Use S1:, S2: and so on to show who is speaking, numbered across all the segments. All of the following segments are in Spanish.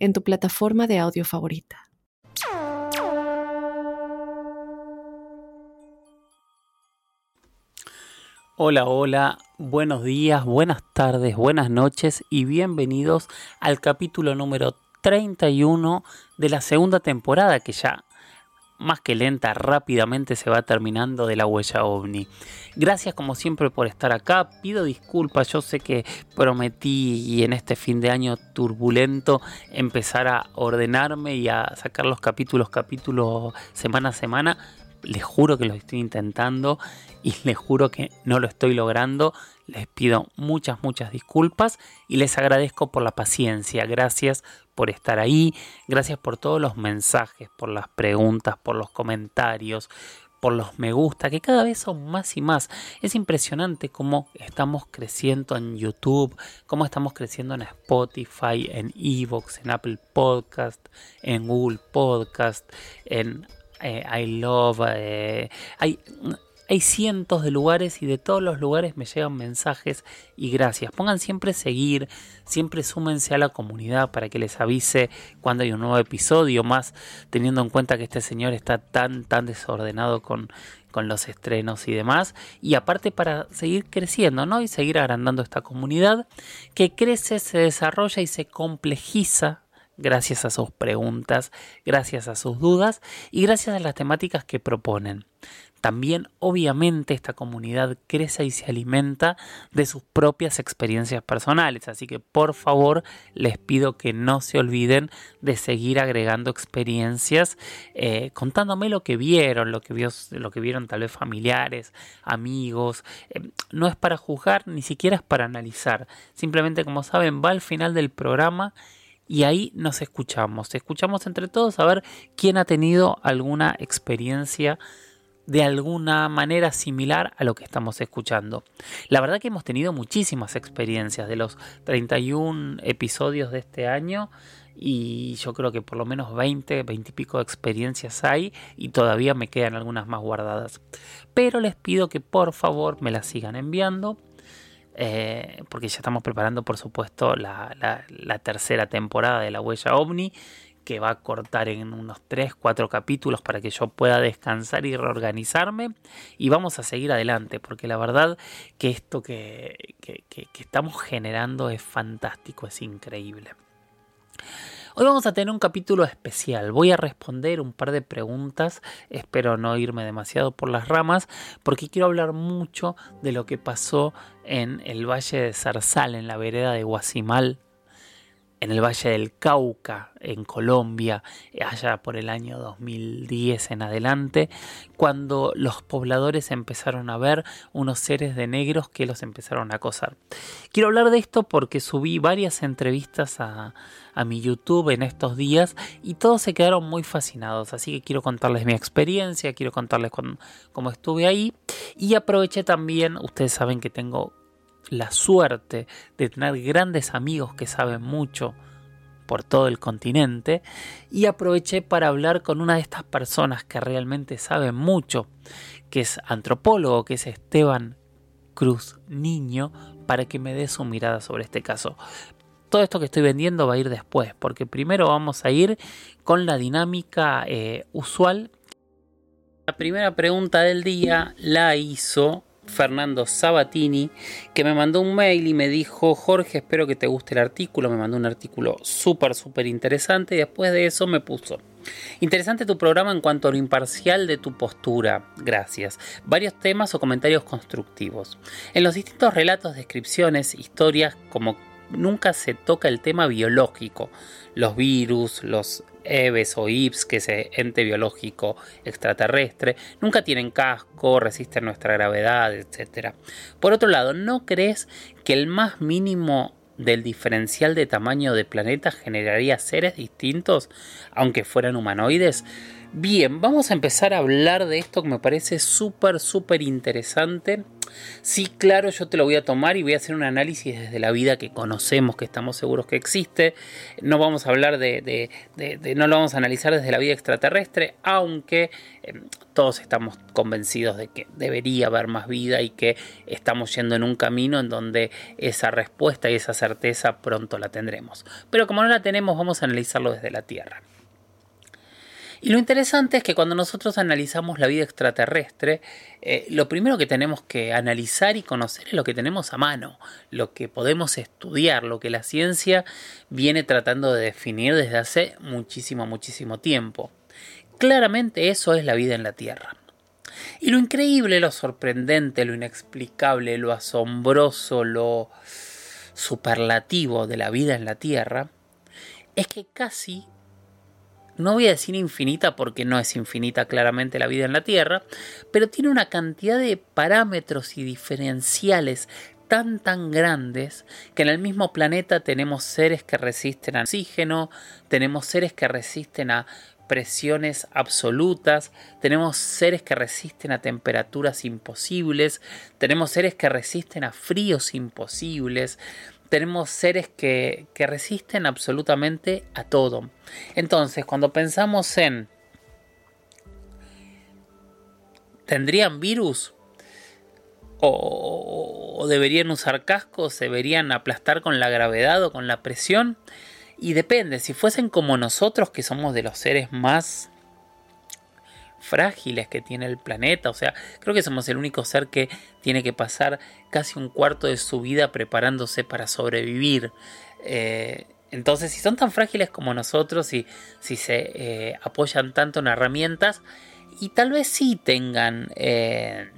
S1: en tu plataforma de audio favorita.
S2: Hola, hola, buenos días, buenas tardes, buenas noches y bienvenidos al capítulo número 31 de la segunda temporada que ya más que lenta, rápidamente se va terminando de la huella ovni. Gracias como siempre por estar acá. Pido disculpas, yo sé que prometí y en este fin de año turbulento empezar a ordenarme y a sacar los capítulos, capítulos semana a semana. Les juro que lo estoy intentando y les juro que no lo estoy logrando. Les pido muchas, muchas disculpas y les agradezco por la paciencia. Gracias por estar ahí. Gracias por todos los mensajes, por las preguntas, por los comentarios, por los me gusta, que cada vez son más y más. Es impresionante cómo estamos creciendo en YouTube, cómo estamos creciendo en Spotify, en Evox, en Apple Podcast, en Google Podcast, en eh, I Love. Eh, hay hay cientos de lugares y de todos los lugares me llegan mensajes y gracias. Pongan siempre seguir, siempre súmense a la comunidad para que les avise cuando hay un nuevo episodio, más teniendo en cuenta que este señor está tan, tan desordenado con, con los estrenos y demás. Y aparte para seguir creciendo, ¿no? Y seguir agrandando esta comunidad que crece, se desarrolla y se complejiza gracias a sus preguntas, gracias a sus dudas y gracias a las temáticas que proponen. También obviamente esta comunidad crece y se alimenta de sus propias experiencias personales, así que por favor les pido que no se olviden de seguir agregando experiencias, eh, contándome lo que vieron, lo que, lo que vieron tal vez familiares, amigos. Eh, no es para juzgar, ni siquiera es para analizar, simplemente como saben va al final del programa y ahí nos escuchamos, escuchamos entre todos a ver quién ha tenido alguna experiencia de alguna manera similar a lo que estamos escuchando. La verdad que hemos tenido muchísimas experiencias de los 31 episodios de este año y yo creo que por lo menos 20, 20 y pico de experiencias hay y todavía me quedan algunas más guardadas. Pero les pido que por favor me las sigan enviando. Eh, porque ya estamos preparando por supuesto la, tercera temporada de la huella ovni que va a cortar en unos 3, 4 capítulos para que yo pueda descansar y reorganizarme y vamos a seguir adelante porque la verdad que esto que, estamos generando es fantástico, es increíble. Hoy vamos a tener un capítulo especial. Voy a responder un par de preguntas. Espero no irme demasiado por las ramas porque quiero hablar mucho de lo que pasó en el Valle de Zarzal, en la vereda de Guasimal, en el Valle del Cauca, en Colombia, allá por el año 2010 en adelante, cuando los pobladores empezaron a ver unos seres de negros que los empezaron a acosar. Quiero hablar de esto porque subí varias entrevistas a, mi YouTube en estos días y todos se quedaron muy fascinados, así que quiero contarles mi experiencia, quiero contarles cómo estuve ahí y aproveché también, ustedes saben que tengo la suerte de tener grandes amigos que saben mucho por todo el continente y aproveché para hablar con una de estas personas que realmente saben mucho, que es antropólogo, que es Esteban Cruz Niño, para que me dé su mirada sobre este caso. Todo esto que estoy vendiendo va a ir después, porque primero vamos a ir con la dinámica eh, usual. La primera pregunta del día la hizo Fernando Sabatini, que me mandó un mail y me dijo, Jorge, espero que te guste el artículo. Me mandó un artículo súper, súper interesante y después de eso me puso. Interesante tu programa en cuanto a lo imparcial de tu postura. Gracias. Varios temas o comentarios constructivos. En los distintos relatos, descripciones, historias, como nunca se toca el tema biológico, los virus, los EVES o IPS, que es ente biológico extraterrestre, nunca tienen casco, resisten nuestra gravedad, etc. Por otro lado, ¿no crees que el más mínimo del diferencial de tamaño de planetas generaría seres distintos, aunque fueran humanoides? Bien, vamos a empezar a hablar de esto que me parece súper, súper interesante. Sí, claro, yo te lo voy a tomar y voy a hacer un análisis desde la vida que conocemos, que estamos seguros que existe. No vamos a hablar de, no lo vamos a analizar desde la vida extraterrestre, aunque em, todos estamos convencidos de que debería haber más vida y que estamos yendo en un camino en donde esa respuesta y esa certeza pronto la tendremos. Pero como no la tenemos, vamos a analizarlo desde la Tierra. Y lo interesante es que cuando nosotros analizamos la vida extraterrestre, eh, lo primero que tenemos que analizar y conocer es lo que tenemos a mano, lo que podemos estudiar, lo que la ciencia viene tratando de definir desde hace muchísimo, muchísimo tiempo. Claramente eso es la vida en la Tierra. Y lo increíble, lo sorprendente, lo inexplicable, lo asombroso, lo superlativo de la vida en la Tierra, es que casi no voy a decir infinita porque no es infinita claramente la vida en la Tierra, pero tiene una cantidad de parámetros y diferenciales tan tan grandes que en el mismo planeta tenemos seres que resisten a oxígeno, tenemos seres que resisten a presiones absolutas, tenemos seres que resisten a temperaturas imposibles, tenemos seres que resisten a fríos imposibles, tenemos seres que, resisten absolutamente a todo. Entonces, cuando pensamos en... ¿Tendrían virus? O, deberían usar cascos, se deberían aplastar con la gravedad o con la presión. Y depende, si fuesen como nosotros, que somos de los seres más frágiles que tiene el planeta. O sea, creo que somos el único ser que tiene que pasar casi un cuarto de su vida preparándose para sobrevivir. Eh, entonces, si son tan frágiles como nosotros y si se eh, apoyan tanto en herramientas, y tal vez sí tengan eh,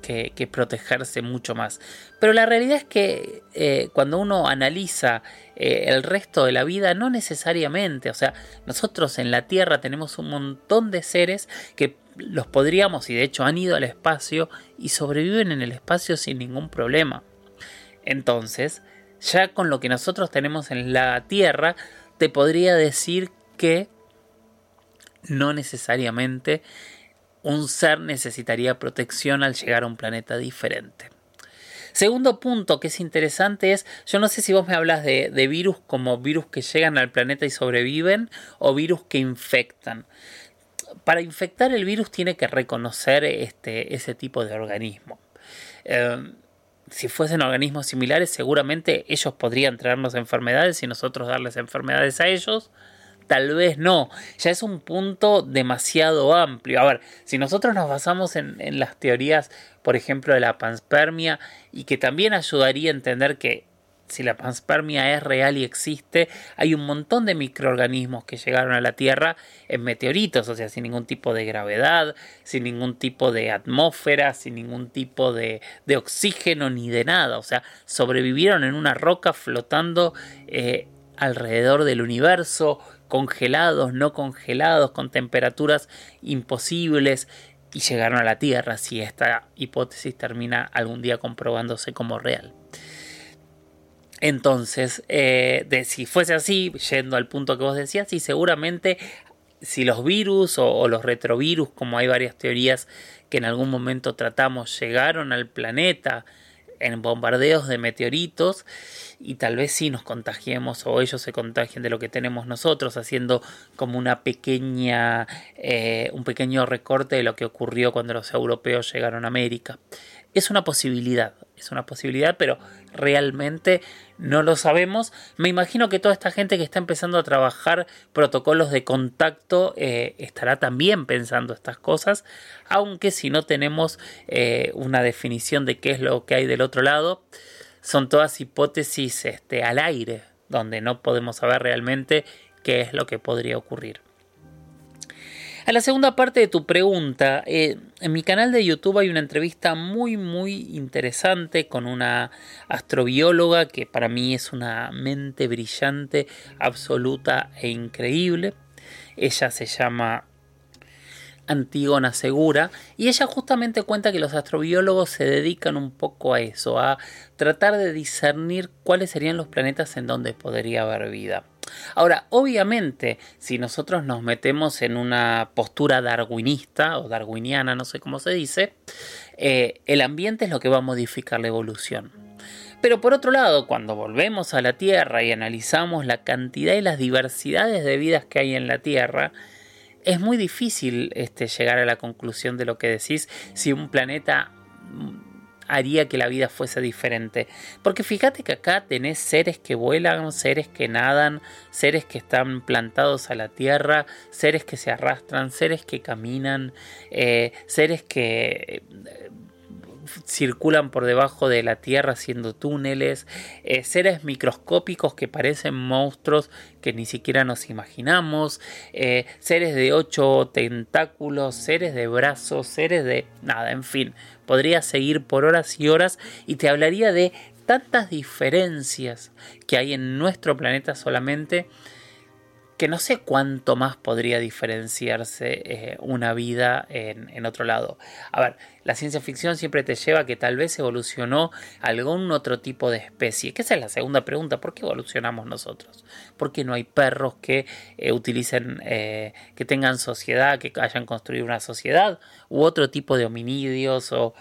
S2: que, protegerse mucho más. Pero la realidad es que eh, cuando uno analiza eh, el resto de la vida, no necesariamente, o sea, nosotros en la Tierra tenemos un montón de seres que los podríamos, y de hecho han ido al espacio y sobreviven en el espacio sin ningún problema. Entonces, ya con lo que nosotros tenemos en la Tierra, te podría decir que no necesariamente un ser necesitaría protección al llegar a un planeta diferente. Segundo punto que es interesante es, yo no sé si vos me hablas de, virus como virus que llegan al planeta y sobreviven o virus que infectan. Para infectar el virus tiene que reconocer este, ese tipo de organismo. Em, si fuesen organismos similares, seguramente ellos podrían traernos enfermedades y nosotros darles enfermedades a ellos tal vez no. Ya es un punto demasiado amplio. A ver, si nosotros nos basamos en, las teorías, por ejemplo, de la panspermia, y que también ayudaría a entender que si la panspermia es real y existe, hay un montón de microorganismos que llegaron a la Tierra en meteoritos, o sea, sin ningún tipo de gravedad, sin ningún tipo de atmósfera, sin ningún tipo de, oxígeno ni de nada, o sea, sobrevivieron en una roca flotando eh, alrededor del universo, congelados, no congelados, con temperaturas imposibles y llegaron a la Tierra si esta hipótesis termina algún día comprobándose como real. Entonces, eh, de, si fuese así, yendo al punto que vos decías, y seguramente si los virus o, los retrovirus, como hay varias teorías que en algún momento tratamos, llegaron al planeta en bombardeos de meteoritos, y tal vez sí nos contagiemos o ellos se contagien de lo que tenemos nosotros, haciendo como una pequeña, eh, un pequeño recorte de lo que ocurrió cuando los europeos llegaron a América. Es una posibilidad, es una posibilidad, pero realmente no lo sabemos. Me imagino que toda esta gente que está empezando a trabajar protocolos de contacto eh, estará también pensando estas cosas, aunque si no tenemos eh, una definición de qué es lo que hay del otro lado, son todas hipótesis este, al aire, donde no podemos saber realmente qué es lo que podría ocurrir. A la segunda parte de tu pregunta, eh, en mi canal de YouTube hay una entrevista muy muy interesante con una astrobióloga que para mí es una mente brillante, absoluta e increíble. Ella se llama Antígona Segura, y ella justamente cuenta que los astrobiólogos se dedican un poco a eso, a tratar de discernir cuáles serían los planetas en donde podría haber vida. Ahora, obviamente, si nosotros nos metemos en una postura darwinista o darwiniana, no sé cómo se dice, eh, el ambiente es lo que va a modificar la evolución. Pero por otro lado, cuando volvemos a la Tierra y analizamos la cantidad y las diversidades de vidas que hay en la Tierra, es muy difícil este, llegar a la conclusión de lo que decís si un planeta haría que la vida fuese diferente. Porque fíjate que acá tenés seres que vuelan, seres que nadan, seres que están plantados a la tierra, seres que se arrastran, seres que caminan, eh, seres que circulan por debajo de la tierra haciendo túneles, eh, seres microscópicos que parecen monstruos que ni siquiera nos imaginamos, eh, seres de ocho tentáculos, seres de brazos, seres de nada, en fin, podría seguir por horas y horas y te hablaría de tantas diferencias que hay en nuestro planeta solamente que no sé cuánto más podría diferenciarse eh, una vida en, otro lado. A ver, la ciencia ficción siempre te lleva a que tal vez evolucionó algún otro tipo de especie. Que esa es la segunda pregunta, ¿por qué evolucionamos nosotros? ¿Por qué no hay perros que eh, utilicen, eh, que tengan sociedad, que hayan construido una sociedad? U otro tipo de hominidios o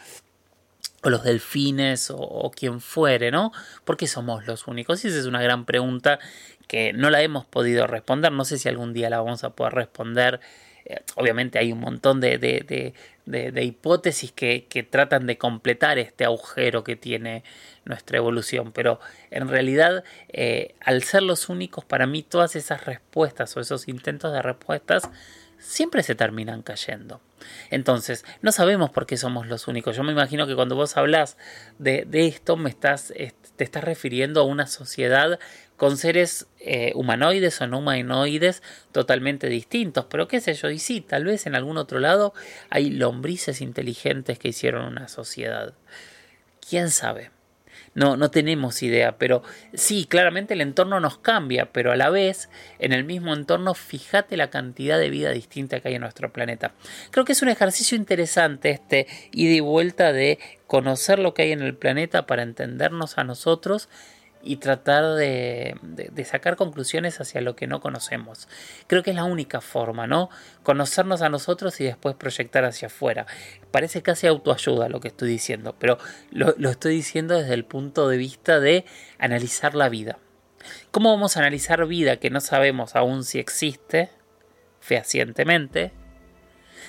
S2: los delfines o, o, quien fuere, ¿no? ¿Por qué somos los únicos? Y esa es una gran pregunta que no la hemos podido responder, no sé si algún día la vamos a poder responder. Eh, obviamente hay un montón de, de, de, hipótesis que, que, tratan de completar este agujero que tiene nuestra evolución, pero en realidad eh, al ser los únicos, para mí todas esas respuestas o esos intentos de respuestas siempre se terminan cayendo. Entonces, no sabemos por qué somos los únicos. Yo me imagino que cuando vos hablas de, de esto, me estás, te estás refiriendo a una sociedad con seres eh, humanoides o no humanoides totalmente distintos. Pero qué sé yo, y sí, tal vez en algún otro lado hay lombrices inteligentes que hicieron una sociedad. ¿Quién sabe? No, no tenemos idea, pero sí, claramente el entorno nos cambia, pero a la vez, en el mismo entorno, fíjate la cantidad de vida distinta que hay en nuestro planeta. Creo que es un ejercicio interesante este ida y vuelta de conocer lo que hay en el planeta para entendernos a nosotros y tratar de, sacar conclusiones hacia lo que no conocemos. Creo que es la única forma, ¿no? Conocernos a nosotros y después proyectar hacia afuera. Parece casi autoayuda lo que estoy diciendo, pero lo, estoy diciendo desde el punto de vista de analizar la vida. ¿Cómo vamos a analizar vida que no sabemos aún si existe fehacientemente?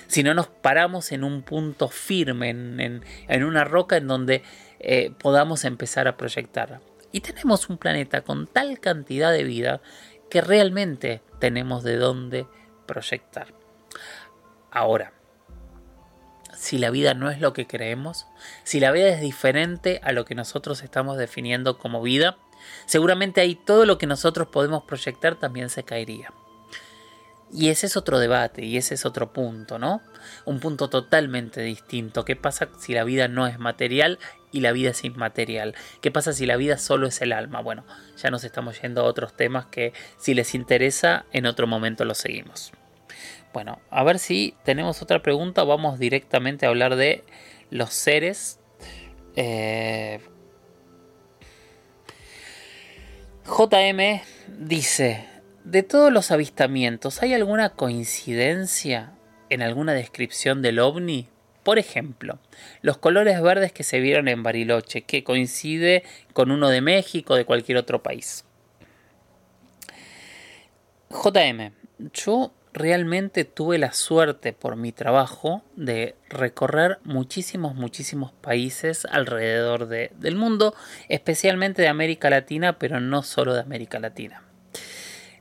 S2: Si no nos paramos en un punto firme, en, en, una roca en donde eh, podamos empezar a proyectar. Y tenemos un planeta con tal cantidad de vida que realmente tenemos de dónde proyectar. Ahora, si la vida no es lo que creemos, si la vida es diferente a lo que nosotros estamos definiendo como vida, seguramente ahí todo lo que nosotros podemos proyectar también se caería. Y ese es otro debate y ese es otro punto, ¿no? Un punto totalmente distinto. ¿Qué pasa si la vida no es material y la vida es inmaterial? ¿Qué pasa si la vida solo es el alma? Bueno, ya nos estamos yendo a otros temas que si les interesa en otro momento los seguimos. Bueno, a ver si tenemos otra pregunta. Vamos directamente a hablar de los seres. Eh, JM dice, de todos los avistamientos, ¿hay alguna coincidencia en alguna descripción del ovni? Por ejemplo, los colores verdes que se vieron en Bariloche, que coincide con uno de México o de cualquier otro país. JM, yo realmente tuve la suerte por mi trabajo de recorrer muchísimos, muchísimos países alrededor del mundo, especialmente de América Latina, pero no solo de América Latina.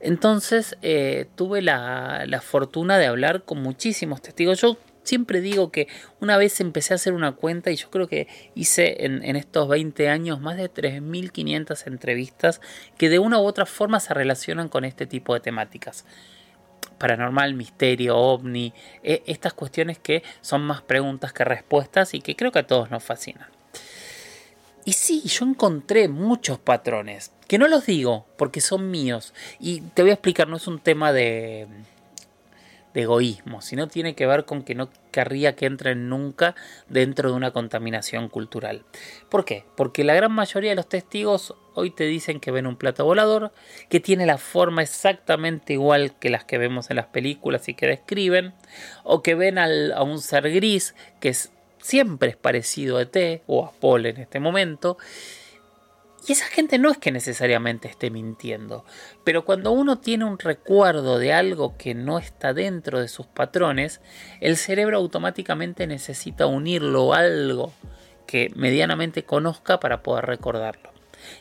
S2: Entonces eh, tuve la, fortuna de hablar con muchísimos testigos. Yo siempre digo que una vez empecé a hacer una cuenta y yo creo que hice en, estos 20 años más de 3.500 entrevistas que de una u otra forma se relacionan con este tipo de temáticas. Paranormal, misterio, ovni, eh, estas cuestiones que son más preguntas que respuestas y que creo que a todos nos fascinan. Y sí, yo encontré muchos patrones, que no los digo porque son míos. Y te voy a explicar, no es un tema de, egoísmo, sino tiene que ver con que no querría que entren nunca dentro de una contaminación cultural. ¿Por qué? Porque la gran mayoría de los testigos hoy te dicen que ven un plato volador, que tiene la forma exactamente igual que las que vemos en las películas y que describen, o que ven a un ser gris que siempre es parecido a T o a Paul en este momento, y esa gente no es que necesariamente esté mintiendo, pero cuando uno tiene un recuerdo de algo que no está dentro de sus patrones, el cerebro automáticamente necesita unirlo a algo que medianamente conozca para poder recordarlo.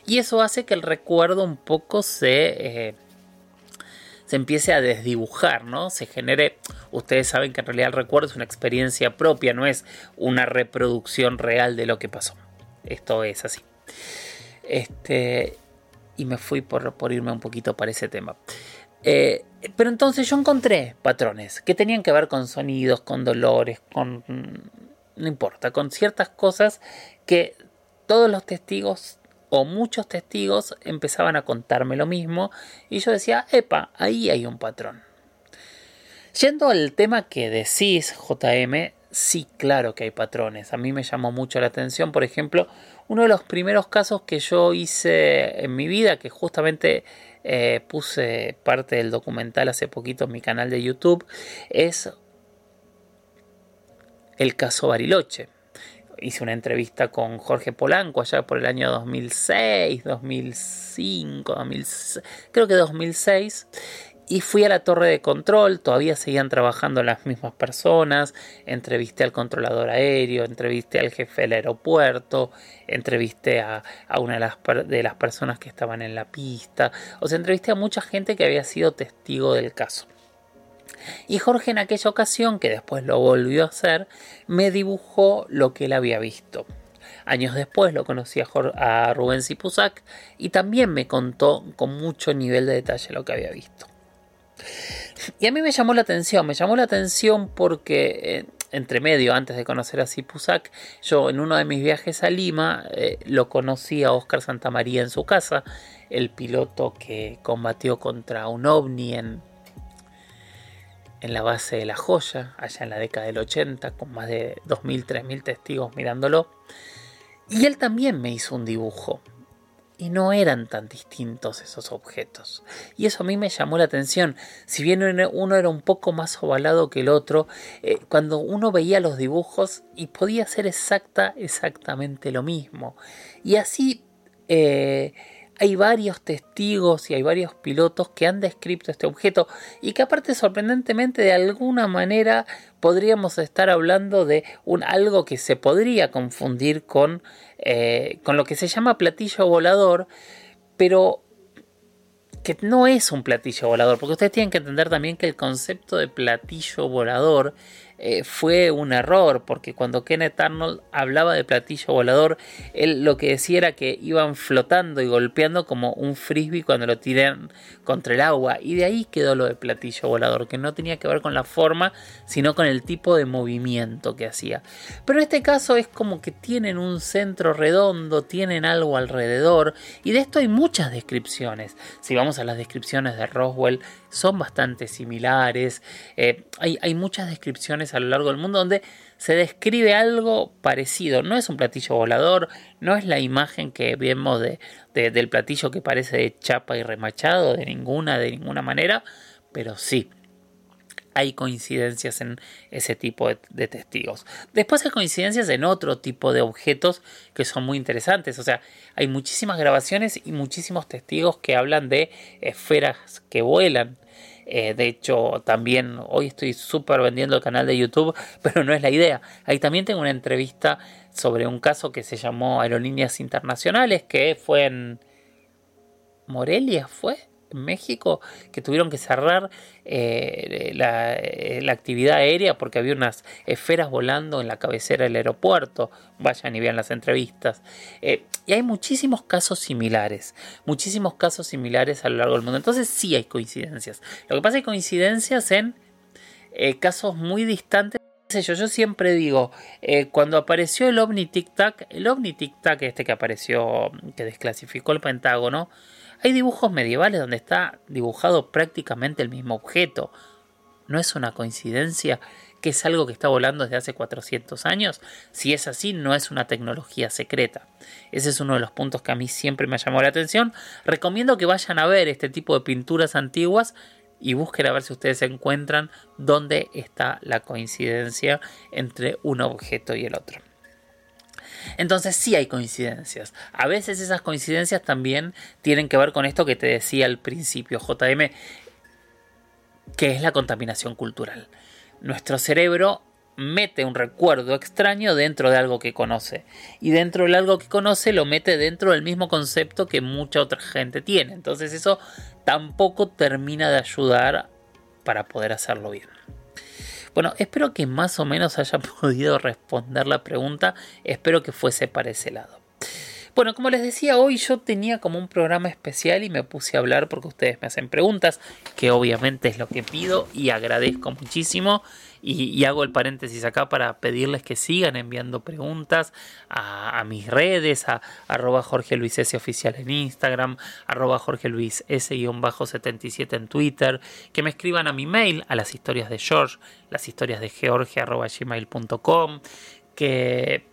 S2: Y eso hace que el recuerdo un poco se, eh, se empiece a desdibujar, ¿no? Se genere, ustedes saben que en realidad el recuerdo es una experiencia propia, no es una reproducción real de lo que pasó. Esto es así. Este, y me fui por, irme un poquito para ese tema. Eh, pero entonces yo encontré patrones que tenían que ver con sonidos, con dolores, con... no importa, con ciertas cosas que todos los testigos o muchos testigos empezaban a contarme lo mismo y yo decía, epa, ahí hay un patrón. Yendo al tema que decís, JM, sí, claro que hay patrones. A mí me llamó mucho la atención, por ejemplo, uno de los primeros casos que yo hice en mi vida, que justamente eh, puse parte del documental hace poquito en mi canal de YouTube, es el caso Bariloche. Hice una entrevista con Jorge Polanco allá por el año 2006, 2005, 2006, creo que 2006 y fui a la torre de control, todavía seguían trabajando las mismas personas, entrevisté al controlador aéreo, entrevisté al jefe del aeropuerto, entrevisté a, una de las, personas que estaban en la pista, o sea, entrevisté a mucha gente que había sido testigo del caso. Y Jorge en aquella ocasión, que después lo volvió a hacer, me dibujó lo que él había visto. Años después lo conocí a, Rubén Zipuzac y también me contó con mucho nivel de detalle lo que había visto. Y a mí me llamó la atención, me llamó la atención porque eh, entre medio, antes de conocer a Sipusac, yo en uno de mis viajes a Lima eh, lo conocí a Oscar Santamaría en su casa, el piloto que combatió contra un ovni en, en la base de La Joya, allá en la década del 80, con más de 2.000, 3.000 testigos mirándolo. Y él también me hizo un dibujo y no eran tan distintos esos objetos. Y eso a mí me llamó la atención. Si bien uno era un poco más ovalado que el otro, eh, cuando uno veía los dibujos y podía ser exacta, exactamente lo mismo. Y así eh, hay varios testigos y hay varios pilotos que han descrito este objeto y que aparte sorprendentemente de alguna manera podríamos estar hablando de un algo que se podría confundir con, eh, con lo que se llama platillo volador, pero que no es un platillo volador, porque ustedes tienen que entender también que el concepto de platillo volador eh, fue un error, porque cuando Kenneth Arnold hablaba de platillo volador, él lo que decía era que iban flotando y golpeando como un frisbee cuando lo tiran contra el agua, y de ahí quedó lo de platillo volador, que no tenía que ver con la forma, sino con el tipo de movimiento que hacía. Pero en este caso es como que tienen un centro redondo, tienen algo alrededor, y de esto hay muchas descripciones. Si vamos a las descripciones de Roswell, son bastante similares. Eh, hay, hay, muchas descripciones a lo largo del mundo donde se describe algo parecido. No es un platillo volador, no es la imagen que vemos de, del platillo que parece de chapa y remachado, de ninguna, de ninguna manera, pero sí. Hay coincidencias en ese tipo de, testigos. Después hay coincidencias en otro tipo de objetos que son muy interesantes. O sea, hay muchísimas grabaciones y muchísimos testigos que hablan de esferas que vuelan. Eh, de hecho, también hoy estoy súper vendiendo el canal de YouTube, pero no es la idea. Ahí también tengo una entrevista sobre un caso que se llamó Aerolíneas Internacionales, que fue en Morelia, ¿fue? México que tuvieron que cerrar eh, eh, la, actividad aérea porque había unas esferas volando en la cabecera del aeropuerto. Vayan y vean las entrevistas. Eh, y hay muchísimos casos similares, muchísimos casos similares a lo largo del mundo. Entonces sí hay coincidencias. Lo que pasa es coincidencias en casos muy distantes. Yo, yo siempre digo, cuando apareció el OVNI Tic Tac, el OVNI Tic Tac este que apareció, que desclasificó el Pentágono, hay dibujos medievales donde está dibujado prácticamente el mismo objeto. ¿No es una coincidencia que es algo que está volando desde hace 400 años? Si es así, no es una tecnología secreta. Ese es uno de los puntos que a mí siempre me llamado la atención. Recomiendo que vayan a ver este tipo de pinturas antiguas y busquen a ver si ustedes encuentran dónde está la coincidencia entre un objeto y el otro. Entonces sí hay coincidencias. A veces esas coincidencias también tienen que ver con esto que te decía al principio, JM, que es la contaminación cultural. Nuestro cerebro mete un recuerdo extraño dentro de algo que conoce. Y dentro de algo que conoce lo mete dentro del mismo concepto que mucha otra gente tiene. Entonces eso tampoco termina de ayudar para poder hacerlo bien. Bueno, espero que más o menos haya podido responder la pregunta. Espero que fuese para ese lado. Bueno, como les decía, hoy yo tenía como un programa especial y me puse a hablar porque ustedes me hacen preguntas, que obviamente es lo que pido y agradezco muchísimo. Y, hago el paréntesis acá para pedirles que sigan enviando preguntas a, mis redes, a arroba Jorge Luis S oficial en Instagram, arroba Jorge Luis S-77 en Twitter, que me escriban a mi mail, a las historias de George, las historias de George arroba gmail.com, que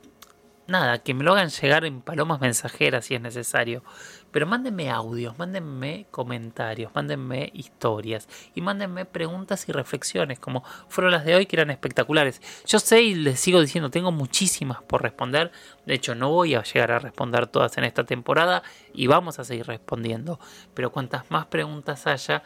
S2: nada, que me lo hagan llegar en palomas mensajeras si es necesario. Pero mándenme audios, mándenme comentarios, mándenme historias y mándenme preguntas y reflexiones como fueron las de hoy que eran espectaculares. Yo sé y les sigo diciendo, tengo muchísimas por responder. De hecho, no voy a llegar a responder todas en esta temporada y vamos a seguir respondiendo. Pero cuantas más preguntas haya,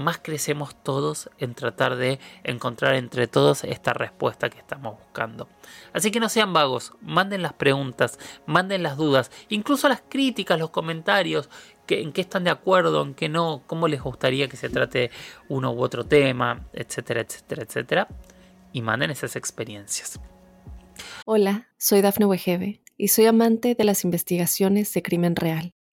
S2: más crecemos todos en tratar de encontrar entre todos esta respuesta que estamos buscando. Así que no sean vagos, manden las preguntas, manden las dudas, incluso las críticas, los comentarios, que, en qué están de acuerdo, en qué no, cómo les gustaría que se trate uno u otro tema, etcétera, etcétera, etcétera. Y manden esas experiencias.
S1: Hola, soy Dafne Wegebe y soy amante de las investigaciones de crimen real.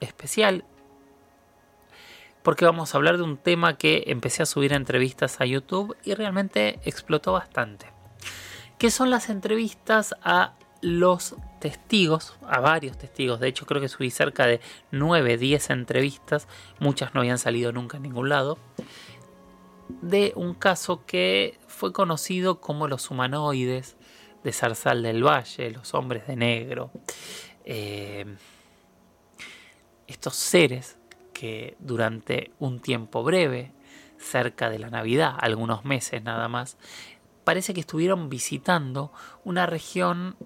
S2: especial porque vamos a hablar de un tema que empecé a subir entrevistas a YouTube y realmente explotó bastante. Que son las entrevistas a los testigos, a varios testigos. De hecho, creo que subí cerca de 9, 10 entrevistas. Muchas no habían salido nunca en ningún lado. De un caso que fue conocido como los humanoides de Zarzal del Valle, los hombres de negro. Eh, estos seres que durante un tiempo breve, cerca de la Navidad, algunos meses nada más, parece que estuvieron visitando una región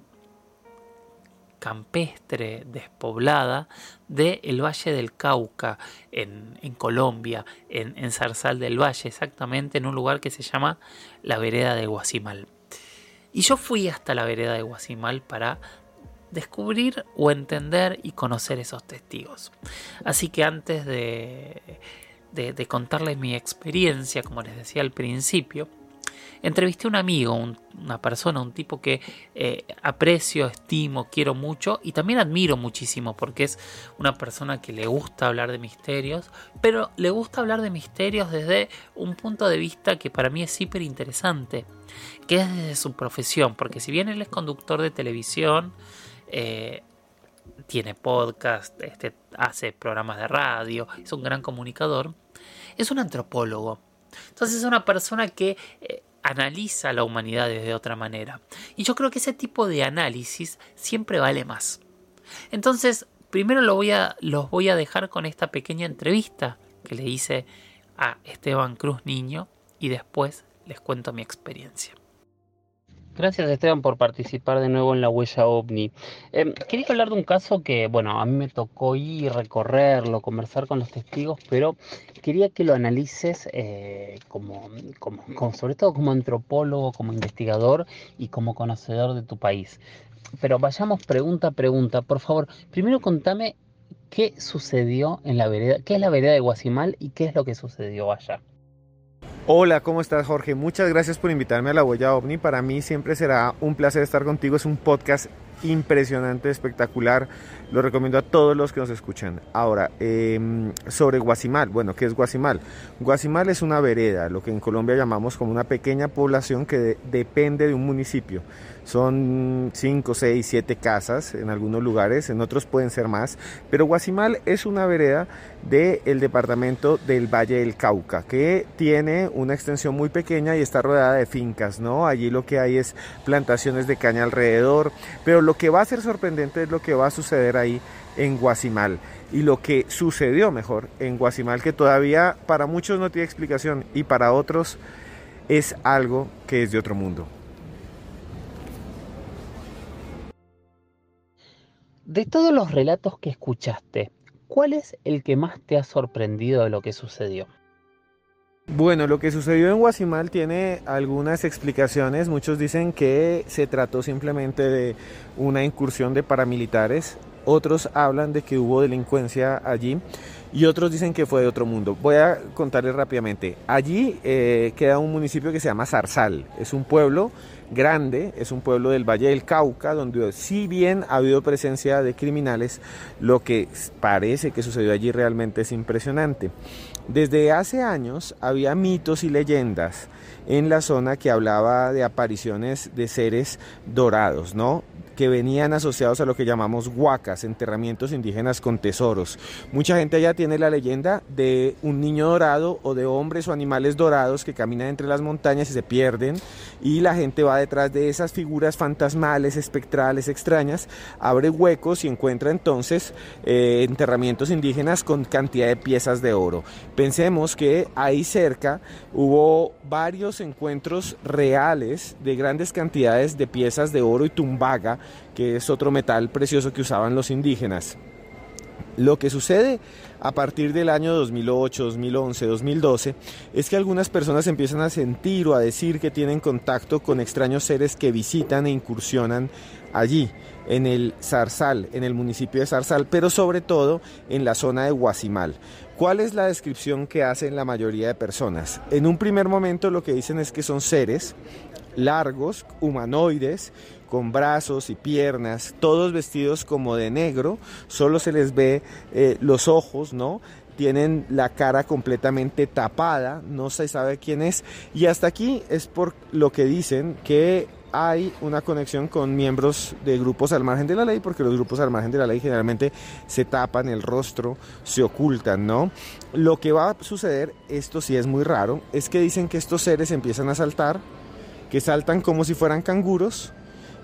S2: campestre, despoblada, del Valle del Cauca, en, Colombia, en, en, Zarzal del Valle, exactamente en un lugar que se llama la vereda de Guasimal. Y yo fui hasta la vereda de Guasimal para descubrir o entender y conocer esos testigos. Así que antes de, de, contarles mi experiencia, como les decía al principio, entrevisté a un amigo, una persona, un tipo que eh, aprecio, estimo, quiero mucho y también admiro muchísimo porque es una persona que le gusta hablar de misterios, pero le gusta hablar de misterios desde un punto de vista que para mí es súper interesante, que es desde su profesión, porque si bien él es conductor de televisión, eh, tiene podcast, este, hace programas de radio, es un gran comunicador, es un antropólogo. Entonces es una persona que eh, analiza la humanidad de otra manera. Y yo creo que ese tipo de análisis siempre vale más. Entonces, primero los voy a dejar con esta pequeña entrevista que le hice a Esteban Cruz Niño y después les cuento mi experiencia. Gracias Esteban por participar de nuevo en la huella ovni. Em, quería hablar de un caso que, bueno, a mí me tocó ir, recorrerlo, conversar con los testigos, pero quería que lo analices eh, como, como, sobre todo como antropólogo, como investigador y como conocedor de tu país. Pero vayamos pregunta a pregunta. Por favor, primero contame qué sucedió en la vereda, qué es la vereda de Guasimal y qué es lo que sucedió allá.
S3: Hola, ¿cómo estás Jorge? Muchas gracias por invitarme a la Huella OVNI. Para mí siempre será un placer estar contigo. Es un podcast impresionante, espectacular. Lo recomiendo a todos los que nos escuchan. Ahora, em, sobre Guasimal. Bueno, ¿qué es Guasimal? Guasimal es una vereda, lo que en Colombia llamamos como una pequeña población que depende de un municipio. Son 5, 6, 7 casas en algunos lugares, en otros pueden ser más. Pero Guasimal es una vereda del departamento del Valle del Cauca, que tiene una extensión muy pequeña y está rodeada de fincas, ¿no? Allí lo que hay es plantaciones de caña alrededor, pero lo que va a ser sorprendente es lo que va a suceder ahí en Guasimal y lo que sucedió mejor en Guasimal que todavía para muchos no tiene explicación y para otros es algo que es de otro mundo.
S2: De todos los relatos que escuchaste, ¿cuál es el que más te ha sorprendido de lo que sucedió?
S3: Bueno, lo que sucedió en Guasimal tiene algunas explicaciones. Muchos dicen que se trató simplemente de una incursión de paramilitares. Otros hablan de que hubo delincuencia allí y otros dicen que fue de otro mundo. Voy a contarles rápidamente. Allí eh, queda un municipio que se llama Zarzal. Es un pueblo grande, es un pueblo del Valle del Cauca, donde si bien ha habido presencia de criminales, lo que parece que sucedió allí realmente es impresionante. Desde hace años había mitos y leyendas en la zona que hablaba de apariciones de seres dorados, ¿no? Que venían asociados a lo que llamamos huacas, enterramientos indígenas con tesoros. Mucha gente allá tiene la leyenda de un niño dorado o de hombres o animales dorados que caminan entre las montañas y se pierden y la gente va detrás de esas figuras fantasmales, espectrales, extrañas, abre huecos y encuentra entonces eh, enterramientos indígenas con cantidad de piezas de oro. Pensemos que ahí cerca hubo varios encuentros reales de grandes cantidades de piezas de oro y tumbaga que es otro metal precioso que usaban los indígenas. Lo que sucede a partir del año 2008, 2011, 2012 es que algunas personas empiezan a sentir o a decir que tienen contacto con extraños seres que visitan e incursionan allí, en el Zarzal, en el municipio de Zarzal, pero sobre todo en la zona de Guasimal. ¿Cuál es la descripción que hacen la mayoría de personas? En un primer momento lo que dicen es que son seres largos, humanoides, con brazos y piernas, todos vestidos como de negro, solo se les ve eh, los ojos, ¿no? Tienen la cara completamente tapada, no se sabe quién es. Y hasta aquí es por lo que dicen que hay una conexión con miembros de grupos al margen de la ley, porque los grupos al margen de la ley generalmente se tapan el rostro, se ocultan, ¿no? Lo que va a suceder, esto sí es muy raro, es que dicen que estos seres empiezan a saltar, que saltan como si fueran canguros,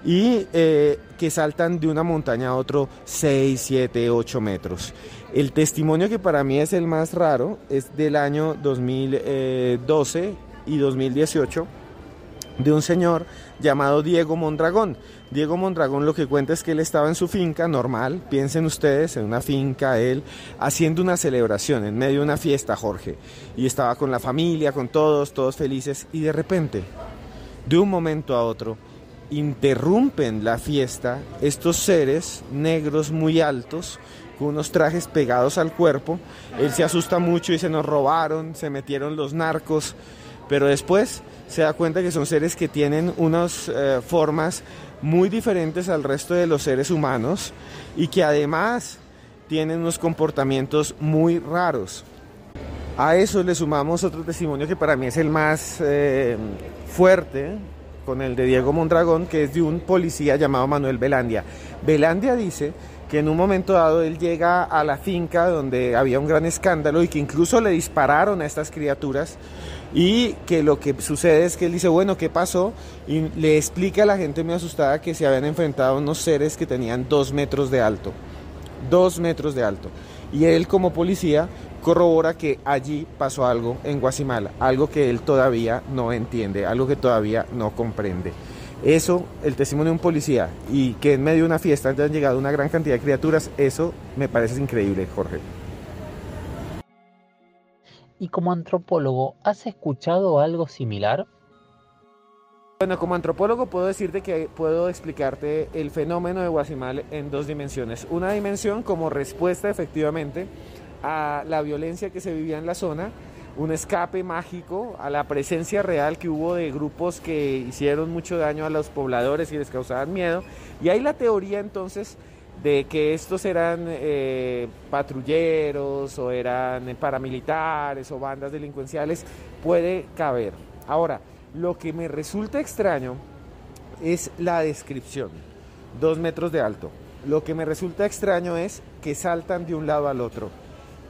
S3: y eh, que saltan de una montaña a otro 6, 7, 8 metros. El testimonio que para mí es el más raro es del año 2012 y 2018 de un señor llamado Diego Mondragón. Diego Mondragón lo que cuenta es que él estaba en su finca normal, piensen ustedes, en una finca, él haciendo una celebración en medio de una fiesta, Jorge, y estaba con la familia, con todos, todos felices, y de repente, de un momento a otro, interrumpen la fiesta estos seres negros muy altos con unos trajes pegados al cuerpo. Él se asusta mucho y se nos robaron, se metieron los narcos, pero después se da cuenta que son seres que tienen unas eh, formas muy diferentes al resto de los seres humanos y que además tienen unos comportamientos muy raros. A eso le sumamos otro testimonio que para mí es el más eh, fuerte, con el de Diego Mondragón, que es de un policía llamado Manuel Belandia. Belandia dice que en un momento dado él llega a la finca donde había un gran escándalo y que incluso le dispararon a estas criaturas y que lo que sucede es que él dice, bueno, ¿qué pasó? Y le explica a la gente muy asustada que se habían enfrentado a unos seres que tenían dos metros de alto, dos metros de alto. Y él como policía corrobora que allí pasó algo en Guasimala, algo que él todavía no entiende, algo que todavía no comprende. Eso, el testimonio de un policía y que en medio de una fiesta han llegado una gran cantidad de criaturas, eso me parece increíble, Jorge.
S2: Y como antropólogo, ¿has escuchado algo similar?
S3: Bueno, como antropólogo puedo decirte que puedo explicarte el fenómeno de Guasimal en dos dimensiones. Una dimensión como respuesta efectivamente a la violencia que se vivía en la zona, un escape mágico a la presencia real que hubo de grupos que hicieron mucho daño a los pobladores y les causaban miedo. Y hay la teoría entonces de que estos eran eh, patrulleros o eran paramilitares o bandas delincuenciales, puede caber. Ahora, lo que me resulta extraño es la descripción, dos metros de alto. Lo que me resulta extraño es que saltan de un lado al otro.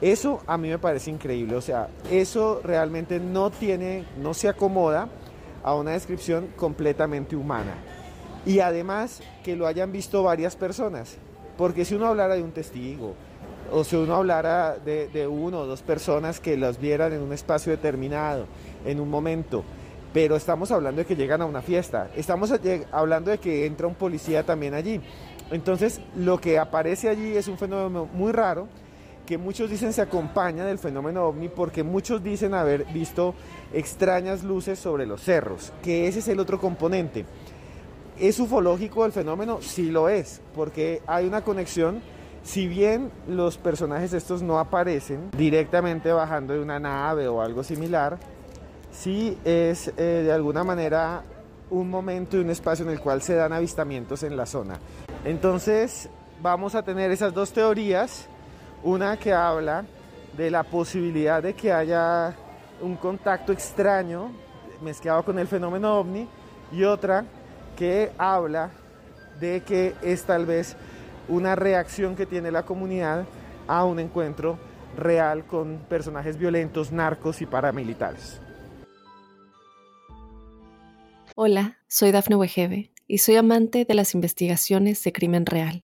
S3: Eso a mí me parece increíble, o sea, eso realmente no tiene, no se acomoda a una descripción completamente humana. Y además que lo hayan visto varias personas, porque si uno hablara de un testigo, o si uno hablara de, de uno o dos personas que las vieran en un espacio determinado, en un momento, pero estamos hablando de que llegan a una fiesta, estamos hablando de que entra un policía también allí. Entonces, lo que aparece allí es un fenómeno muy raro que muchos dicen se acompaña del fenómeno ovni porque muchos dicen haber visto extrañas luces sobre los cerros, que ese es el otro componente. ¿Es ufológico el fenómeno? Sí lo es, porque hay una conexión, si bien los personajes estos no aparecen directamente bajando de una nave o algo similar, sí es eh, de alguna manera un momento y un espacio en el cual se dan avistamientos en la zona. Entonces vamos a tener esas dos teorías una que habla de la posibilidad de que haya un contacto extraño mezclado con el fenómeno ovni y otra que habla de que es tal vez una reacción que tiene la comunidad a un encuentro real con personajes violentos, narcos y paramilitares.
S1: Hola, soy Dafne Wegebe y soy amante de las investigaciones de crimen real.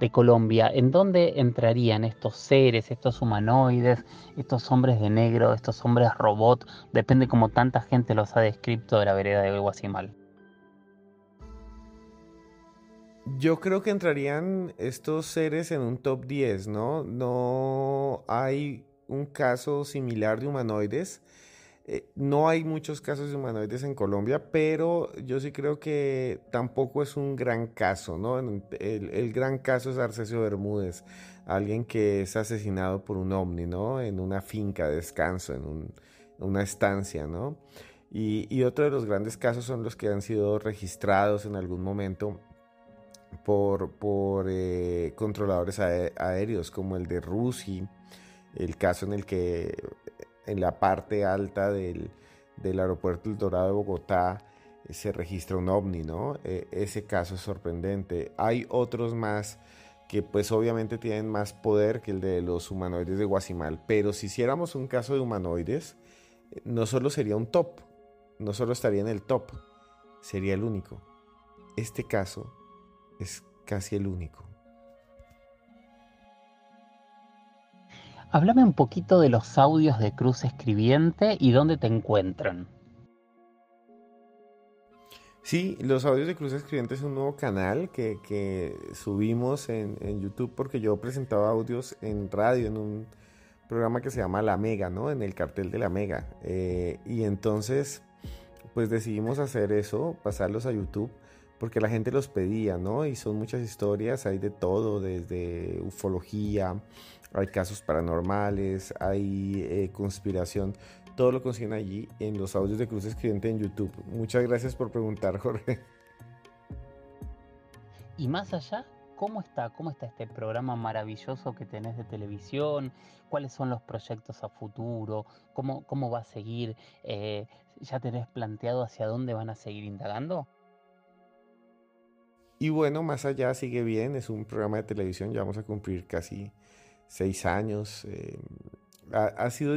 S2: de Colombia, ¿en dónde entrarían estos seres, estos humanoides, estos hombres de negro, estos hombres robot? Depende como tanta gente los ha descrito de la vereda de Guasimal.
S3: Yo creo que entrarían estos seres en un top 10, ¿no? No hay un caso similar de humanoides eh, no hay muchos casos de humanoides en Colombia, pero yo sí creo que tampoco es un gran caso, ¿no? El, gran caso es Arcesio Bermúdez, alguien que es asesinado por un ovni, ¿no? En una finca de descanso, en, una estancia, ¿no? Y, otro de los grandes casos son los que han sido registrados en algún momento por, eh, controladores aéreos, como el de Rusi, el caso en el que en la parte alta del, aeropuerto El Dorado de Bogotá eh, se registra un ovni, ¿no? E, ese caso es sorprendente. Hay otros más que pues obviamente tienen más poder que el de los humanoides de Guasimal, pero si hiciéramos un caso de humanoides, eh, no solo sería un top, no solo estaría en el top, sería el único. Este caso es casi el único.
S2: Háblame un poquito de los audios de Cruz Escribiente y dónde te encuentran.
S3: Sí, los audios de Cruz Escribiente es un nuevo canal que, subimos en, YouTube porque yo presentaba audios en radio en un programa que se llama La Mega, ¿no? En el cartel de La Mega. Eh, y entonces, pues decidimos hacer eso, pasarlos a YouTube porque la gente los pedía, ¿no? Y son muchas historias, hay de todo, desde ufología, hay casos paranormales, hay eh, conspiración. Todo lo consiguen allí en los audios de Cruz Escribiente en YouTube. Muchas gracias por preguntar, Jorge.
S2: Y más allá, ¿cómo está? ¿Cómo está este programa maravilloso que tenés de televisión? ¿Cuáles son los proyectos a futuro? ¿Cómo, cómo va a seguir? Eh, ¿Ya tenés planteado hacia dónde van a seguir indagando?
S3: Y bueno, más allá sigue bien, es un programa de televisión, ya vamos a cumplir casi seis años. Eh, ha, sido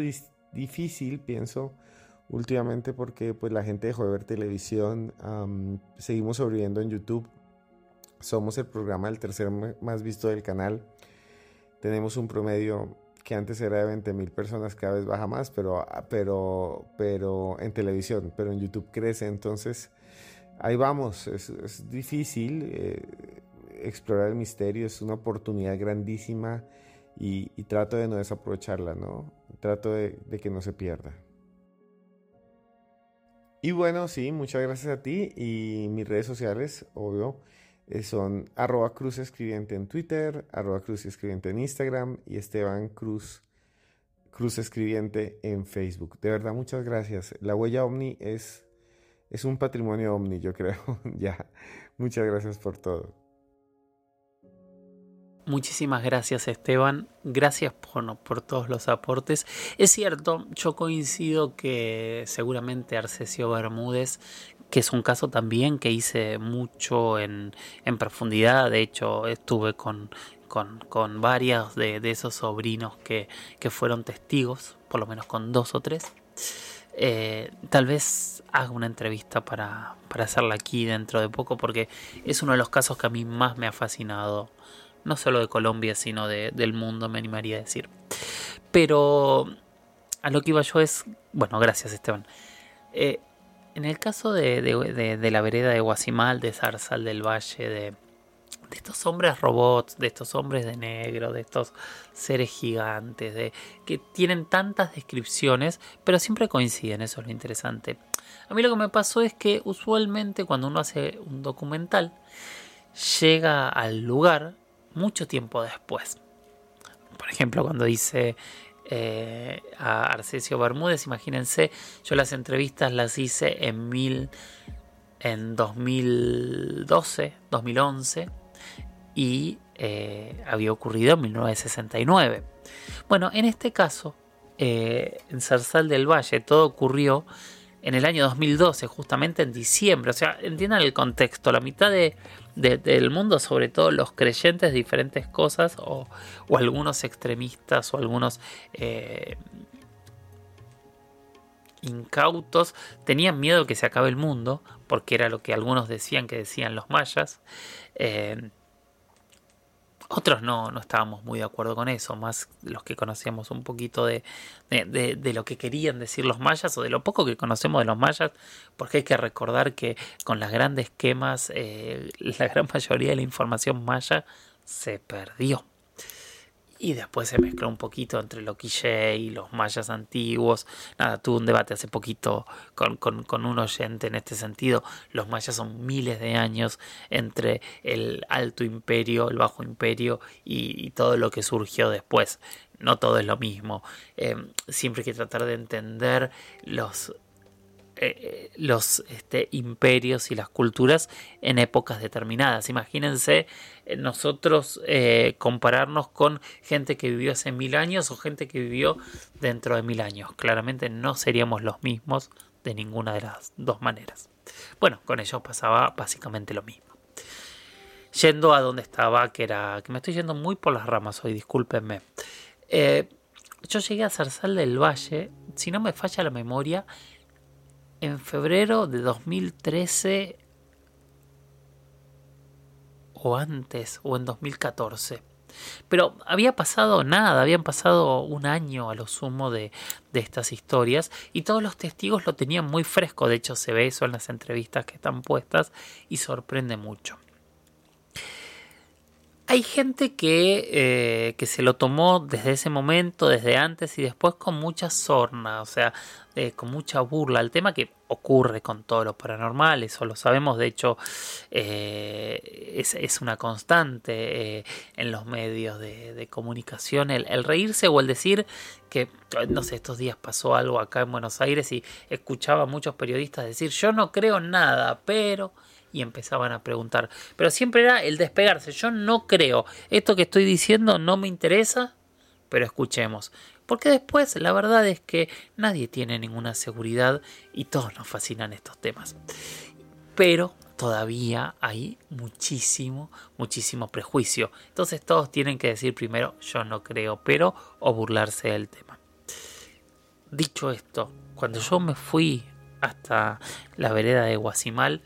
S3: difícil, pienso, últimamente porque pues, la gente dejó de ver televisión. seguimos sobreviviendo en YouTube. Somos el programa el tercer más visto del canal. Tenemos un promedio que antes era de 20 mil personas, cada vez baja más, pero, pero, pero en televisión, pero en YouTube crece, entonces ahí vamos, es, difícil eh, explorar el misterio, es una oportunidad grandísima y, trato de no desaprovecharla, ¿no? Trato de, que no se pierda. Y bueno, sí, muchas gracias a ti y mis redes sociales, obvio. Eh, son arroba cruz escribiente en Twitter, arroba cruz escribiente en Instagram y Esteban Cruz, cruz escribiente en Facebook. De verdad, muchas gracias. La huella Omni es, es un patrimonio Omni, yo creo. ya, muchas gracias por todo.
S2: Muchísimas gracias Esteban, gracias por, por, todos los aportes. Es cierto, yo coincido que seguramente Arcesio Bermúdez que es un caso también que hice mucho en, profundidad. De hecho, estuve con, con, varios de, esos sobrinos que, fueron testigos, por lo menos con dos o tres. Eh, tal vez haga una entrevista para, para hacerla aquí dentro de poco porque es uno de los casos que a mí más me ha fascinado, no solo de Colombia, sino del mundo, me animaría a decir. Pero a lo que iba yo es, bueno, gracias Esteban. Eh, en el caso de, la vereda de Guasimal, de Zarzal del Valle, de, estos hombres robots, de estos hombres de negro, de estos seres gigantes, de que tienen tantas descripciones, pero siempre coinciden, eso es lo interesante. A mí lo que me pasó es que usualmente cuando uno hace un documental, llega al lugar mucho tiempo después. Por ejemplo, cuando dice eh, a Arcesio Bermúdez. Imagínense, yo las entrevistas las hice en, mil, en 2012, 2011 y eh, había ocurrido en 1969. Bueno, en este caso, eh, en Zarzal del Valle, todo ocurrió en el año 2012, justamente en diciembre. O sea, entiendan el contexto. La mitad de, del mundo, sobre todo los creyentes de diferentes cosas, o, algunos extremistas, o algunos eh, incautos, tenían miedo que se acabe el mundo, porque era lo que algunos decían que decían los mayas. Eh, otros no, no estábamos muy de acuerdo con eso, más los que conocíamos un poquito de, de, lo que querían decir los mayas o de lo poco que conocemos de los mayas, porque hay que recordar que con las grandes quemas eh, la gran mayoría de la información maya se perdió y después se mezcló un poquito entre lo y los mayas antiguos. Nada, tuve un debate hace poquito con, con, un oyente en este sentido. Los mayas son miles de años entre el alto imperio, el bajo imperio y, todo lo que surgió después. No todo es lo mismo. Eh, siempre hay que tratar de entender los eh, los este, imperios y las culturas en épocas determinadas. Imagínense eh, nosotros eh, compararnos con gente que vivió hace mil años o gente que vivió dentro de mil años. Claramente no seríamos los mismos de ninguna de las dos maneras. Bueno, con ellos pasaba básicamente lo mismo. Yendo a donde estaba, que era. que me estoy yendo muy por las ramas hoy, discúlpenme. yo llegué a Zarzal del Valle, si no me falla la memoria, en febrero de 2013 o antes o en 2014. Pero había pasado nada, habían pasado un año a lo sumo de, de, estas historias y todos los testigos lo tenían muy fresco, de hecho se ve eso en las entrevistas que están puestas y sorprende mucho. Hay gente que, eh, que, se lo tomó desde ese momento, desde antes y después con mucha sorna, o sea, eh, con mucha burla. El tema que ocurre con todos los paranormales, eso lo sabemos, de hecho, eh, es, una constante en los medios de, comunicación, el, el, reírse o el decir que, no sé, estos días pasó algo acá en Buenos Aires y escuchaba a muchos periodistas decir, yo no creo nada, pero y empezaban a preguntar. Pero siempre era el despegarse. Yo no creo. Esto que estoy diciendo no me interesa, pero escuchemos. Porque después la verdad es que nadie tiene ninguna seguridad y todos nos fascinan estos temas. Pero todavía hay muchísimo, muchísimo prejuicio. Entonces todos tienen que decir primero yo no creo, pero o burlarse del tema. Dicho esto, cuando yo me fui hasta la vereda de Guasimal,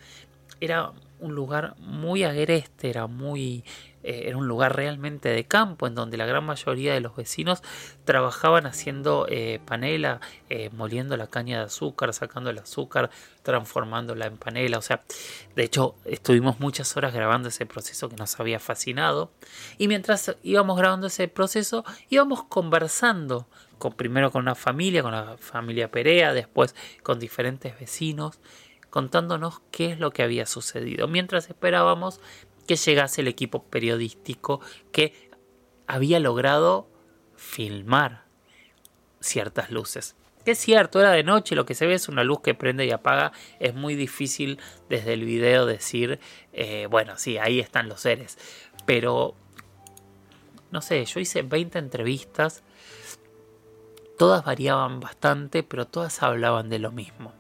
S2: era un lugar muy agreste, era muy eh, era un lugar realmente de campo en donde la gran mayoría de los vecinos trabajaban haciendo eh, panela, eh, moliendo la caña de azúcar, sacando el azúcar, transformándola en panela. O sea, de hecho, estuvimos muchas horas grabando ese proceso que nos había fascinado. Y mientras íbamos grabando ese proceso, íbamos conversando. Con, primero con una familia, con la familia Perea, después con diferentes vecinos, contándonos qué es lo que había sucedido. Mientras esperábamos que llegase el equipo periodístico que había logrado filmar ciertas luces. Que es cierto, era de noche, lo que se ve es una luz que prende y apaga. Es muy difícil desde el video decir, eh, bueno, sí, ahí están los seres. Pero, no sé, yo hice 20 entrevistas. Todas variaban bastante, pero todas hablaban de lo mismo.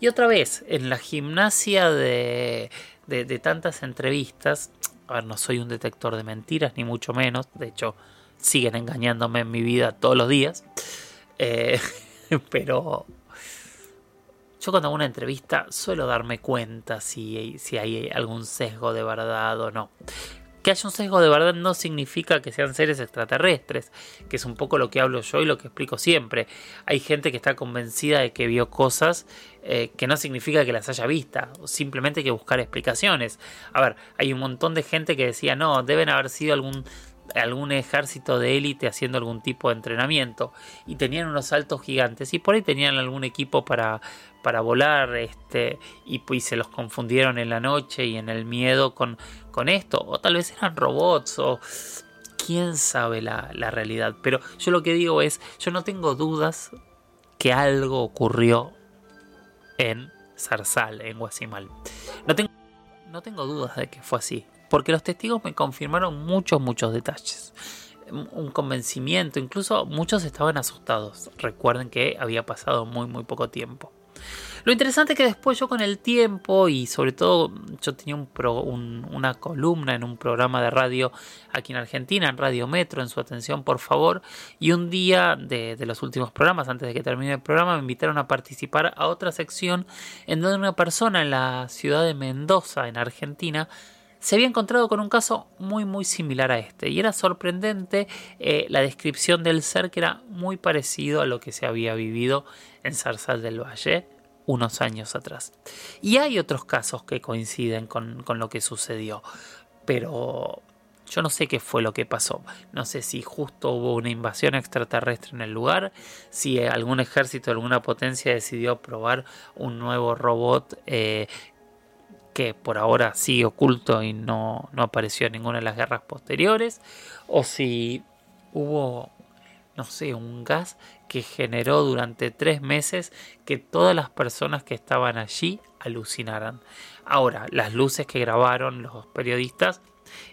S2: Y otra vez, en la gimnasia de, de, tantas entrevistas, no soy un detector de mentiras, ni mucho menos, de hecho, siguen engañándome en mi vida todos los días, eh, pero yo cuando hago una entrevista suelo darme cuenta si, si hay algún sesgo de verdad o no. Que haya un sesgo de verdad no significa que sean seres extraterrestres, que es un poco lo que hablo yo y lo que explico siempre. Hay gente que está convencida de que vio cosas eh, que no significa que las haya vista, simplemente hay que buscar explicaciones. A ver, hay un montón de gente que decía, no, deben haber sido algún algún ejército de élite haciendo algún tipo de entrenamiento y tenían unos saltos gigantes y por ahí tenían algún equipo para, para volar este y pues se los confundieron en la noche y en el miedo con, con esto. O tal vez eran robots o quién sabe la, la realidad. Pero yo lo que digo es yo no tengo dudas que algo ocurrió en Zarzal, en Guasimal. No tengo, no tengo dudas de que fue así, porque los testigos me confirmaron muchos, muchos detalles. Un convencimiento, incluso muchos estaban asustados. Recuerden que había pasado muy, muy poco tiempo. Lo interesante es que después yo con el tiempo y sobre todo yo tenía un una columna en un programa de radio aquí en Argentina, en Radio Metro, en su atención por favor, y un día de, de los últimos programas, antes de que termine el programa, me invitaron a participar a otra sección en donde una persona en la ciudad de Mendoza, en Argentina, se había encontrado con un caso muy muy similar a este y era sorprendente eh, la descripción del ser que era muy parecido a lo que se había vivido en Zarzal del Valle unos años atrás. Y hay otros casos que coinciden con, lo que sucedió, pero yo no sé qué fue lo que pasó. No sé si justo hubo una invasión extraterrestre en el lugar, si algún ejército, alguna potencia decidió probar un nuevo robot eh, que por ahora sigue oculto y no, no apareció en ninguna de las guerras posteriores, o si hubo no sé, un gas que generó durante tres meses que todas las personas que estaban allí alucinaran. Ahora, las luces que grabaron los periodistas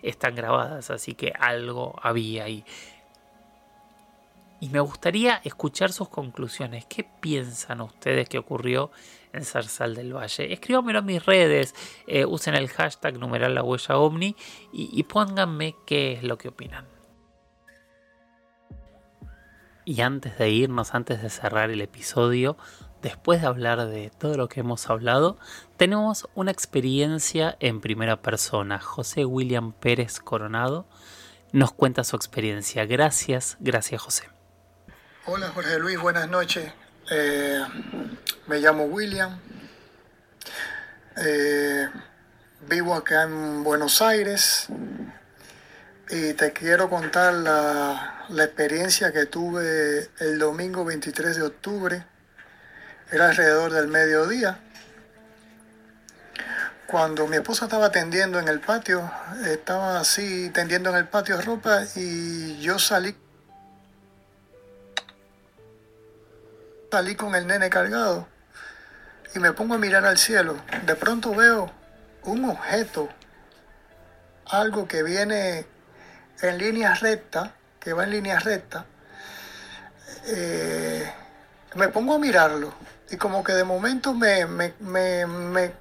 S2: están grabadas, así que algo había ahí. Y me gustaría escuchar sus conclusiones. ¿Qué piensan ustedes que ocurrió en Zarzal del Valle? Escríbanmelo en mis redes, eh, usen el hashtag numeral la y pónganme qué es lo que opinan. Y antes de irnos, antes de cerrar el episodio, después de hablar de todo lo que hemos hablado, tenemos una experiencia en primera persona. José William Pérez Coronado nos cuenta su experiencia. Gracias, gracias José.
S4: Hola Jorge Luis, buenas noches. Eh, me llamo William. Eh, vivo acá en Buenos Aires y te quiero contar la, experiencia que tuve el domingo 23 de octubre. Era alrededor del mediodía. Cuando mi esposa estaba tendiendo en el patio, estaba así tendiendo en el patio ropa y yo salí salí con el nene cargado y me pongo a mirar al cielo. De pronto veo un objeto, algo que viene en línea recta, que va en línea recta, eh, me pongo a mirarlo y como que de momento me,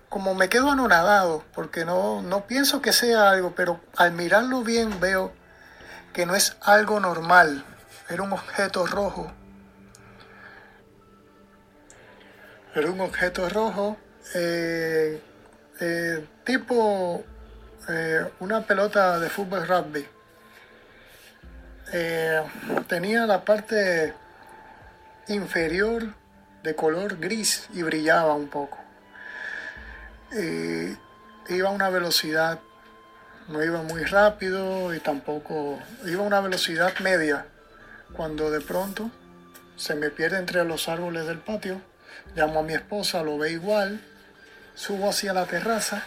S4: como me quedo anonadado porque no, no pienso que sea algo, pero al mirarlo bien veo que no es algo normal, era un objeto rojo. Era un objeto rojo, eh, eh, tipo eh, una pelota de fútbol rugby. Tenía la parte inferior de color gris y brillaba un poco. iba a una velocidad, no iba muy rápido y tampoco iba a una velocidad media. Cuando de pronto se me pierde entre los árboles del patio, llamo a mi esposa, lo ve igual, subo hacia la terraza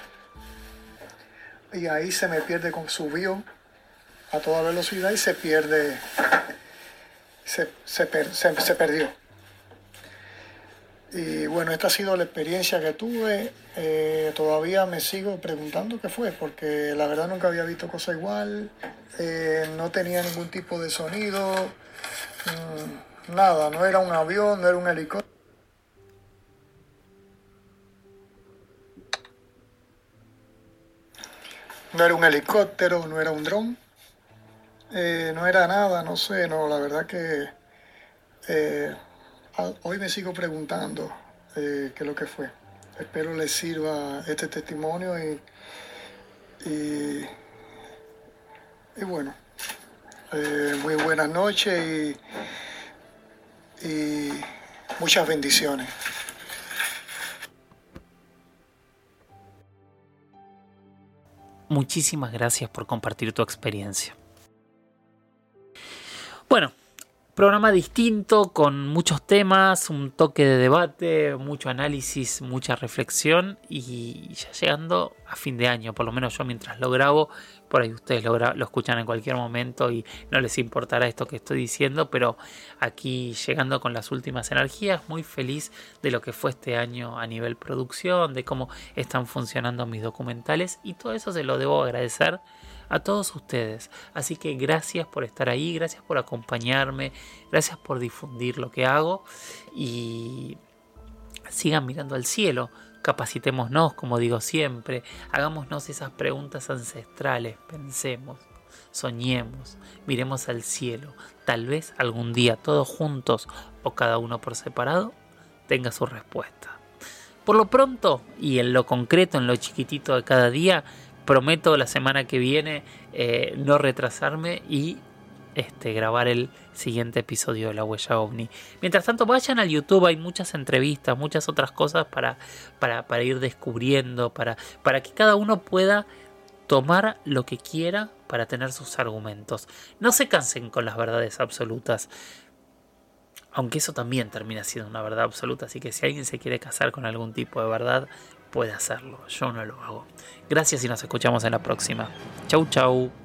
S4: y ahí se me pierde con subió a toda velocidad y se pierde, se, se, perdió. Y bueno, esta ha sido la experiencia que tuve. Eh, todavía me sigo preguntando qué fue, porque la verdad nunca había visto cosa igual. Eh, no tenía ningún tipo de sonido. Mm, nada, no era un avión, no era un helicóptero. No era un helicóptero, no era un dron, eh, no era nada, no sé, no, la verdad que eh, hoy me sigo preguntando eh, qué es lo que fue. Espero les sirva este testimonio y, y, bueno, muy buenas noches y, y muchas bendiciones.
S2: Muchísimas gracias por compartir tu experiencia. Bueno, programa distinto con muchos temas, un toque de debate, mucho análisis, mucha reflexión y ya llegando a fin de año, por lo menos yo mientras lo grabo, por ahí ustedes lo, escuchan en cualquier momento y no les importará esto que estoy diciendo, pero aquí llegando con las últimas energías, muy feliz de lo que fue este año a nivel producción, de cómo están funcionando mis documentales y todo eso se lo debo agradecer a todos ustedes. Así que gracias por estar ahí, gracias por acompañarme, gracias por difundir lo que hago y sigan mirando al cielo Capacitémonos, como digo siempre, hagámonos esas preguntas ancestrales, pensemos, soñemos, miremos al cielo. Tal vez algún día todos juntos o cada uno por separado tenga su respuesta. Por lo pronto y en lo concreto, en lo chiquitito de cada día, prometo la semana que viene eh, no retrasarme y este, grabar el siguiente episodio de La Huella OVNI. Mientras tanto, vayan al YouTube, hay muchas entrevistas, muchas otras cosas para, para, ir descubriendo, para, para que cada uno pueda tomar lo que quiera para tener sus argumentos. No se cansen con las verdades absolutas. Aunque eso también termina siendo una verdad absoluta, así que si alguien se quiere casar con algún tipo de verdad, puede hacerlo. Yo no lo hago. Gracias y nos escuchamos en la próxima. Chau, chau.